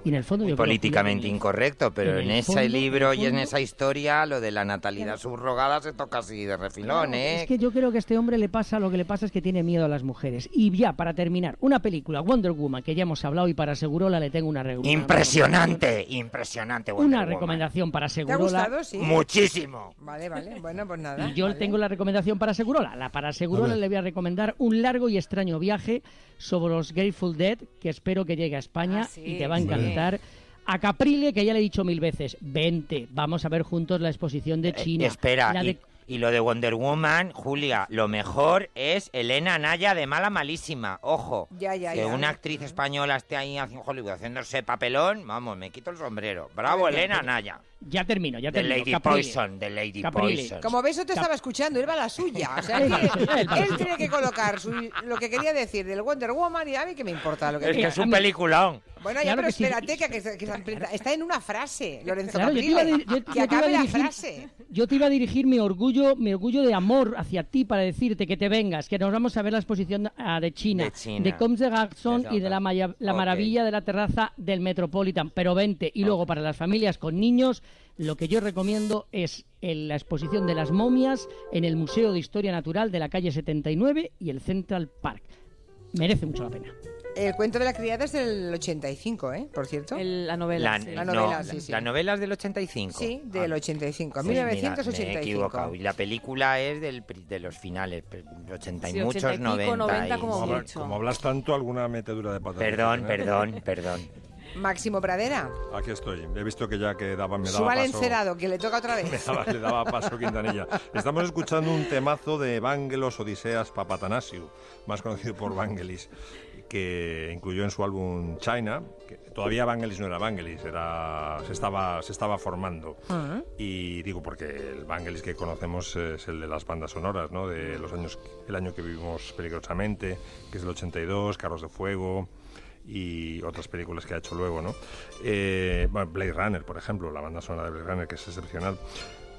Y en el fondo Muy yo creo, políticamente incorrecto, pero en ese fondo, libro en y en esa historia lo de la natalidad subrogada se toca así de refilón, Claro, ¿eh? Es que yo creo que a este hombre le pasa lo que le pasa es que tiene miedo a las mujeres. Y ya, para terminar, una película, Wonder Woman, que ya hemos hablado y para Segurola le tengo una reunión. Impresionante, impresionante. Wonder Una Woman. recomendación para ¿Te ha Segurola. gustado? Sí. Muchísimo. Vale, vale. Bueno, pues nada. Y yo vale. tengo la recomendación para Segurola. La para Segurola le voy a recomendar un largo y extraño viaje sobre los Grateful Dead, que espero que llegue a España Ah, sí, y te va a sí. A Caprile, que ya le he dicho mil veces, vente, vamos a ver juntos la exposición de China. Eh, Espera, La de- y lo de Wonder Woman, Julia, lo mejor es Elena Naya de mala malísima. Ojo, Ya, ya, que ya. una actriz española esté ahí en Hollywood haciéndose papelón, vamos, me quito el sombrero. Bravo, Elena Naya. Ya termino, ya termino. Lady Caprile. Poison, de Lady Caprile. Poison. Como ves, yo te estaba escuchando, él va a la suya. O sea, Él que tiene que colocar su- lo que quería decir del Wonder Woman y a mí que me importa lo que Es que es un peliculón. Bueno, ya, Claro pero que sí. espérate, que, que- que está en una frase, Lorenzo Claro, yo te iba a Caprile. di- yo- yo que te iba a acabe la frase. Yo te iba a dirigir mi orgullo, mi orgullo de amor hacia ti para decirte que te vengas, que nos vamos a ver la exposición ah, de China, De China. Combs de Exacto. y de la, maya- la maravilla de la terraza del Metropolitan. Pero vente. Y luego para las familias con niños, lo que yo recomiendo es en la exposición de las momias en el Museo de Historia Natural de la calle 79 y el Central Park. Merece mucho la pena. El cuento de la criada es del 85, ¿eh? Por cierto. la novela. La, sí. La no, novela, la- sí, sí. la novela es del 85. Sí, del Ah, 85, sí, mira, 1985. me he equivocado. Y la película es del, de los finales, pe- 80 y Sí, muchos, 80 y pico, 90. 90 y- como Como, mucho. como hablas tanto, alguna metedura de pata. Perdón, que tener. perdón, perdón. Máximo Pradera. Aquí estoy. He visto que ya que daba, me daba Súbale paso... encerado, que le toca otra Me vez. daba- le daba paso Quintanilla. Estamos escuchando un temazo de Vangelos Odiseas Papatanasiu, más conocido por Vangelis, que incluyó en su álbum China. Que todavía Vangelis no era Vangelis, era, se, estaba, se estaba formando. Y digo porque el Vangelis que conocemos es el de las bandas sonoras, ¿no? De los años, el año que vivimos peligrosamente, que es el 82, Carros de Fuego y otras películas que ha hecho luego, ¿no? Eh, bueno, Blade Runner, por ejemplo, la banda sonora de Blade Runner, que es excepcional.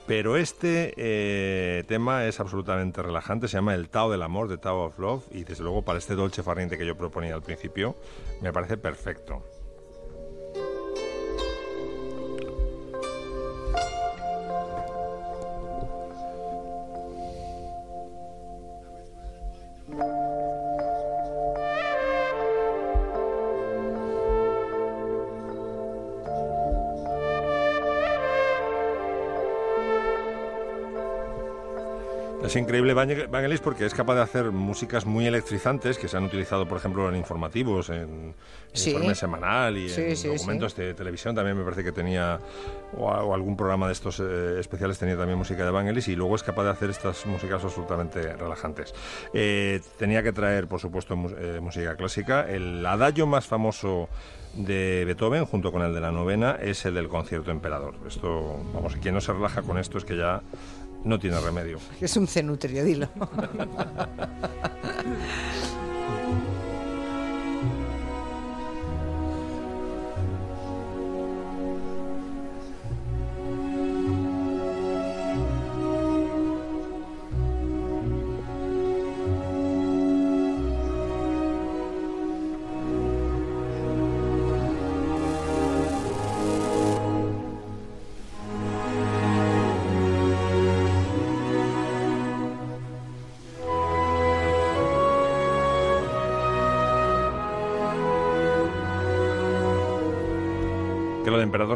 Pero este eh, tema es absolutamente relajante, se llama El Tao del Amor, de Tao of Love, y desde luego para este dolce farniente que yo proponía al principio, me parece perfecto. Es increíble Vangel- Vangelis porque es capaz de hacer músicas muy electrizantes que se han utilizado, por ejemplo, en informativos, en, Sí. informe semanal y Sí, en sí, documentos de televisión. También me parece que tenía, o, o algún programa de estos eh, especiales tenía también música de Vangelis y luego es capaz de hacer estas músicas absolutamente relajantes. Eh, tenía que traer, por supuesto, eh, música clásica. El adagio más famoso de Beethoven, junto con el de la novena, es el del concierto emperador. Esto, vamos, quien no se relaja con esto es que ya no tiene remedio. Es un cenutrio, dilo.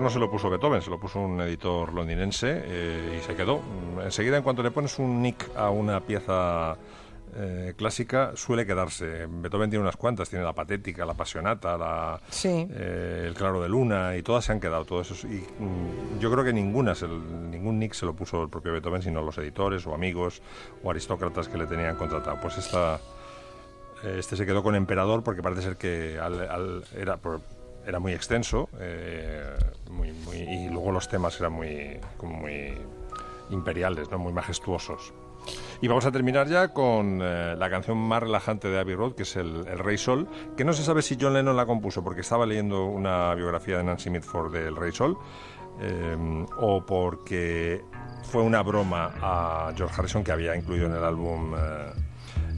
no se lo puso Beethoven, se lo puso un editor londinense eh, y se quedó. Mm, Enseguida, en cuanto le pones un nick a una pieza eh, clásica, suele quedarse. Beethoven tiene unas cuantas, tiene la patética, la apasionata, la, Sí. eh, el claro de luna, y todas se han quedado. Todo eso, es- y mm, yo creo que ninguna, se- ningún nick se lo puso el propio Beethoven, sino los editores o amigos o aristócratas que le tenían contratado. Pues esta, este se quedó con emperador porque parece ser que al- al- era, por- era muy extenso eh, y luego los temas eran muy, como muy imperiales, ¿no? muy majestuosos. Y vamos a terminar ya con eh, la canción más relajante de Abbey Road, que es el, El Rey Sol, que no se sabe si John Lennon la compuso porque estaba leyendo una biografía de Nancy Mitford del Rey Sol, eh, o porque fue una broma a George Harrison que había incluido en el álbum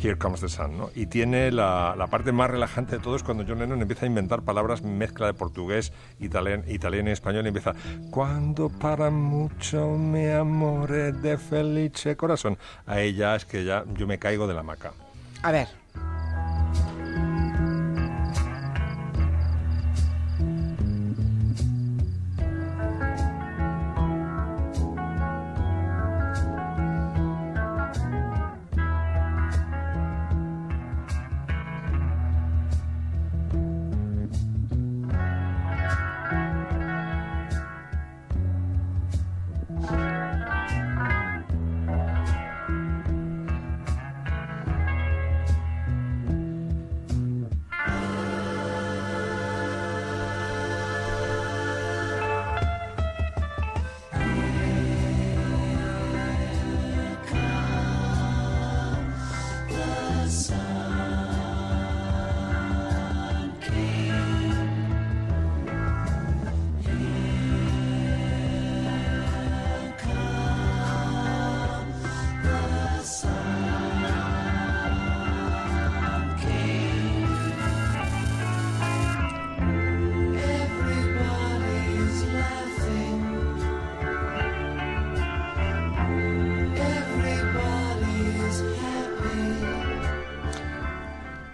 Here Comes the Sun, ¿no? Y tiene la, la parte más relajante de todo es cuando John Lennon empieza a inventar palabras mezcla de portugués, italiano, italiano y español y empieza Cuando para mucho mi amore de felice corazón. A ella es que ya yo me caigo de la hamaca. A ver.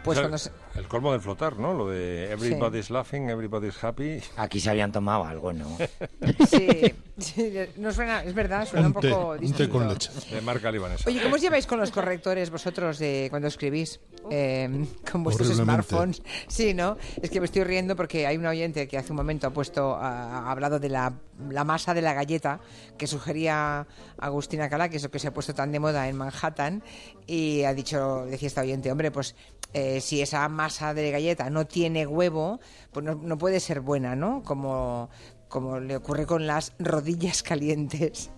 Pues O sea, cuando se- El colmo de flotar, ¿no? Lo de everybody's laughing, everybody's happy. Aquí se habían tomado algo, ¿no? Sí, sí, no suena, es verdad, suena un, Un té, poco un té con leche. De marca libanesa. Oye, ¿cómo os lleváis con los correctores vosotros de cuando escribís? Eh, con vuestros smartphones. Sí, ¿no? Es que me estoy riendo porque hay un oyente que hace un momento ha puesto, ha, ha hablado de la, la masa de la galleta que sugería Agustina Cala, que es lo que se ha puesto tan de moda en Manhattan, y ha dicho, decía esta oyente, hombre, pues eh, si esa masa de galleta no tiene huevo, pues no, no puede ser buena, ¿no? Como, como le ocurre con las rodillas calientes.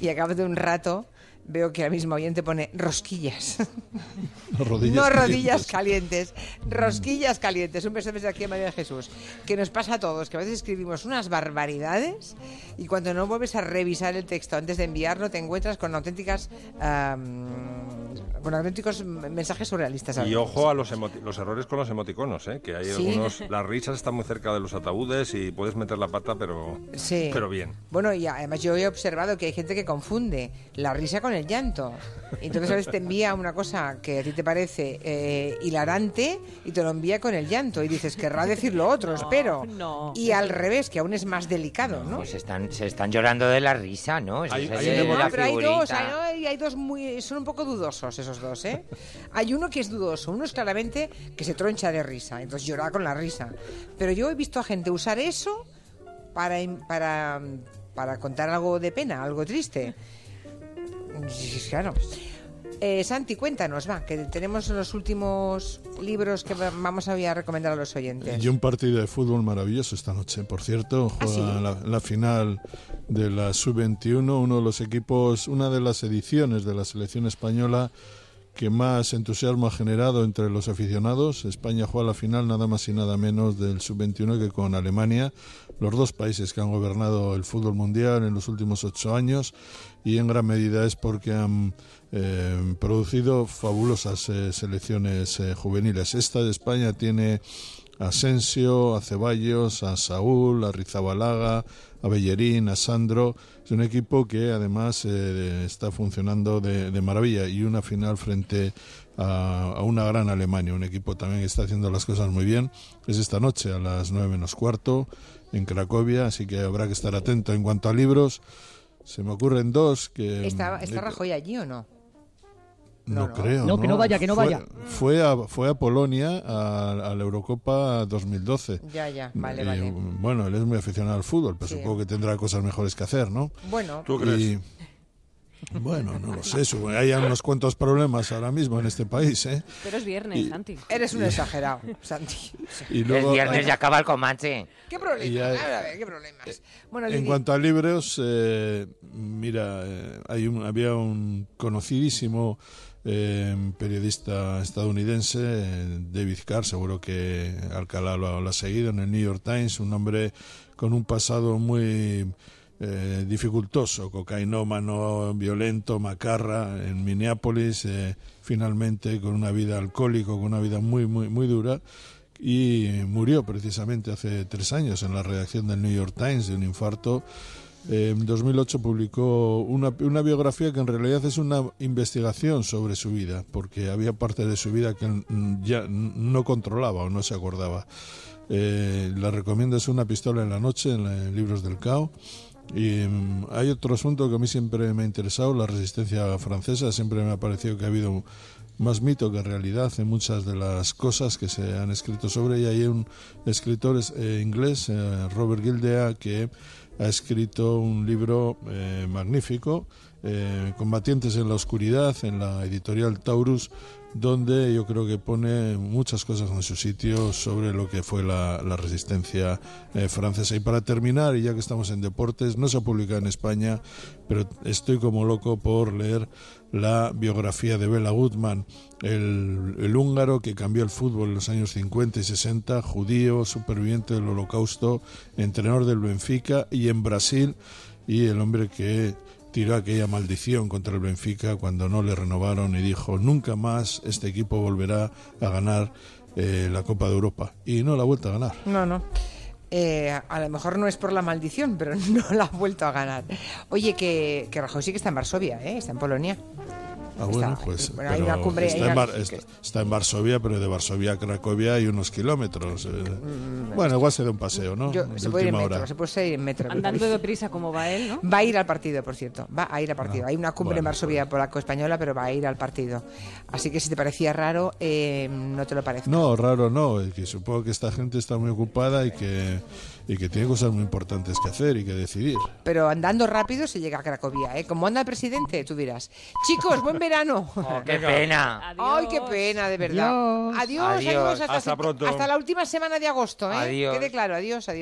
Y a cabo de un rato veo que la misma oyente pone rosquillas. Rodillas no calientes. rodillas calientes, rosquillas calientes. Un beso desde aquí a María de Jesús. Que nos pasa a todos, que a veces escribimos unas barbaridades y cuando no vuelves a revisar el texto antes de enviarlo te encuentras con auténticas... am, con auténticos mensajes surrealistas. Y ojo a los, los errores con los emoticonos, ¿eh? que hay Sí. algunos. Las risas están muy cerca de los ataúdes y puedes meter la pata, pero, Sí. pero bien. Bueno, y además yo he observado que hay gente que confunde la risa con el llanto. Y entonces a veces te envía una cosa que a ti te parece eh, hilarante y te lo envía con el llanto. Y dices, querrá decir lo otro, espero. no. Y al revés, que aún es más delicado, ¿no? Pues están, se están llorando de la risa, ¿no? Hay- es hay de un la No, pero hay dos, figurita. hay, hay dos muy, son un poco dudosos esos dos, ¿eh? Hay uno que es dudoso, uno es claramente que se troncha de risa, entonces llora con la risa. Pero yo he visto a gente usar eso para, para, para contar algo de pena, algo triste. Claro. Eh, Santi, cuéntanos, va, que tenemos los últimos libros que va- vamos a, a recomendar a los oyentes. Y un partido de fútbol maravilloso esta noche, por cierto. ¿Ah, Juega sí? la, la final de la Sub-21, uno de los equipos, una de las ediciones de la selección española que más entusiasmo ha generado entre los aficionados. España juega la final nada más y nada menos del Sub-21 que con Alemania, los dos países que han gobernado el fútbol mundial en los últimos ocho años y en gran medida es porque han eh, producido fabulosas eh, selecciones eh, juveniles. Esta de España tiene a Asensio, a Ceballos, a Saúl, a Rizabalaga, a Bellerín, a Sandro. Es un equipo que además eh, está funcionando de, de maravilla y una final frente a, a una gran Alemania, un equipo también que está haciendo las cosas muy bien. Es esta noche a las nueve menos cuarto en Cracovia, así que habrá que estar atento. En cuanto a libros, se me ocurren dos que... ¿Está, eh, está Rajoy allí o no? no, no. creo. No, que no vaya, que no Fue- vaya. Fue a, fue a Polonia a, a la Eurocopa 2012. Ya, ya, vale, Y, vale. Bueno, él es muy aficionado al fútbol, pero Sí. supongo que tendrá cosas mejores que hacer, ¿no? Bueno, ¿Tú crees? Y- bueno, no lo sé. su- Hay unos cuantos problemas ahora mismo en este país, ¿eh? Pero es viernes, Y- Santi. eres un exagerado, Santi. Y Es luego, viernes y acaba el Comanche. ¿Qué problemas? Y hay- A ver, ¿qué problemas? Bueno, En cuanto a libros, eh, mira, eh, hay un, había un conocidísimo eh, periodista estadounidense, eh, David Carr, seguro que Alcalá lo, lo ha seguido en el New York Times, un hombre con un pasado muy eh, dificultoso, cocainómano, violento, macarra en Minneapolis, eh, finalmente con una vida alcohólico, con una vida muy, muy, muy dura y murió precisamente hace tres años en la redacción del New York Times de un infarto. En 2008 publicó una, una biografía que en realidad es una investigación sobre su vida, porque había parte de su vida que ya no controlaba o no se acordaba. Eh, la recomiendo es Una pistola en la noche en Libros del Cao. Y mm, hay otro asunto que a mí siempre me ha interesado, la resistencia francesa. Siempre me ha parecido que ha habido más mito que realidad en muchas de las cosas que se han escrito sobre ella. Hay un escritor es- eh, inglés, eh, Robert Gildea, que ha escrito un libro eh, magnífico, eh, Combatientes en la Oscuridad, en la editorial Taurus, donde yo creo que pone muchas cosas en su sitio sobre lo que fue la, resistencia eh, francesa. Y para terminar, y ya que estamos en deportes, no se ha publicado en España, pero estoy como loco por leer la biografía de Bela Gutmann, el, el húngaro que cambió el fútbol en los años 50 y 60, judío, superviviente del holocausto, entrenador del Benfica y en Brasil, y el hombre que tiró aquella maldición contra el Benfica cuando no le renovaron y dijo nunca más este equipo volverá a ganar eh, la Copa de Europa y no la ha vuelto a ganar. No, no. Eh, a lo mejor no es por la maldición, pero no la ha vuelto a ganar. Oye, que, que Rajoy sí que está en Varsovia, ¿eh? está en Polonia. Ah, bueno, Está- pues bueno, hay una cumbre- está, en Var- está- está en Varsovia, pero de Varsovia a Cracovia hay unos kilómetros. eh. Mm, bueno, igual se da un paseo, ¿no? Yo- De se puede ir en metro, hora. se puede ir en metro. me Andando parece. deprisa como va él, ¿no? Va a ir al partido, por cierto. Va a ir al partido. Ah, Hay una cumbre en bueno, Varsovia polaco-española, pero va a ir al partido. Así que si te parecía raro, eh, no te lo parece. No, raro no, es que supongo que esta gente está muy ocupada y que, y que tiene cosas muy importantes que hacer y que decidir. Pero andando rápido se llega a Cracovia, ¿eh? Como anda el presidente, tú dirás. Chicos, buen verano. ¡Qué pena! Ay, qué pena, de verdad. Adiós, Adiós. amigos, hasta, Hasta pronto. hasta la última semana de agosto, ¿eh? Adiós. Quede claro, adiós, adiós.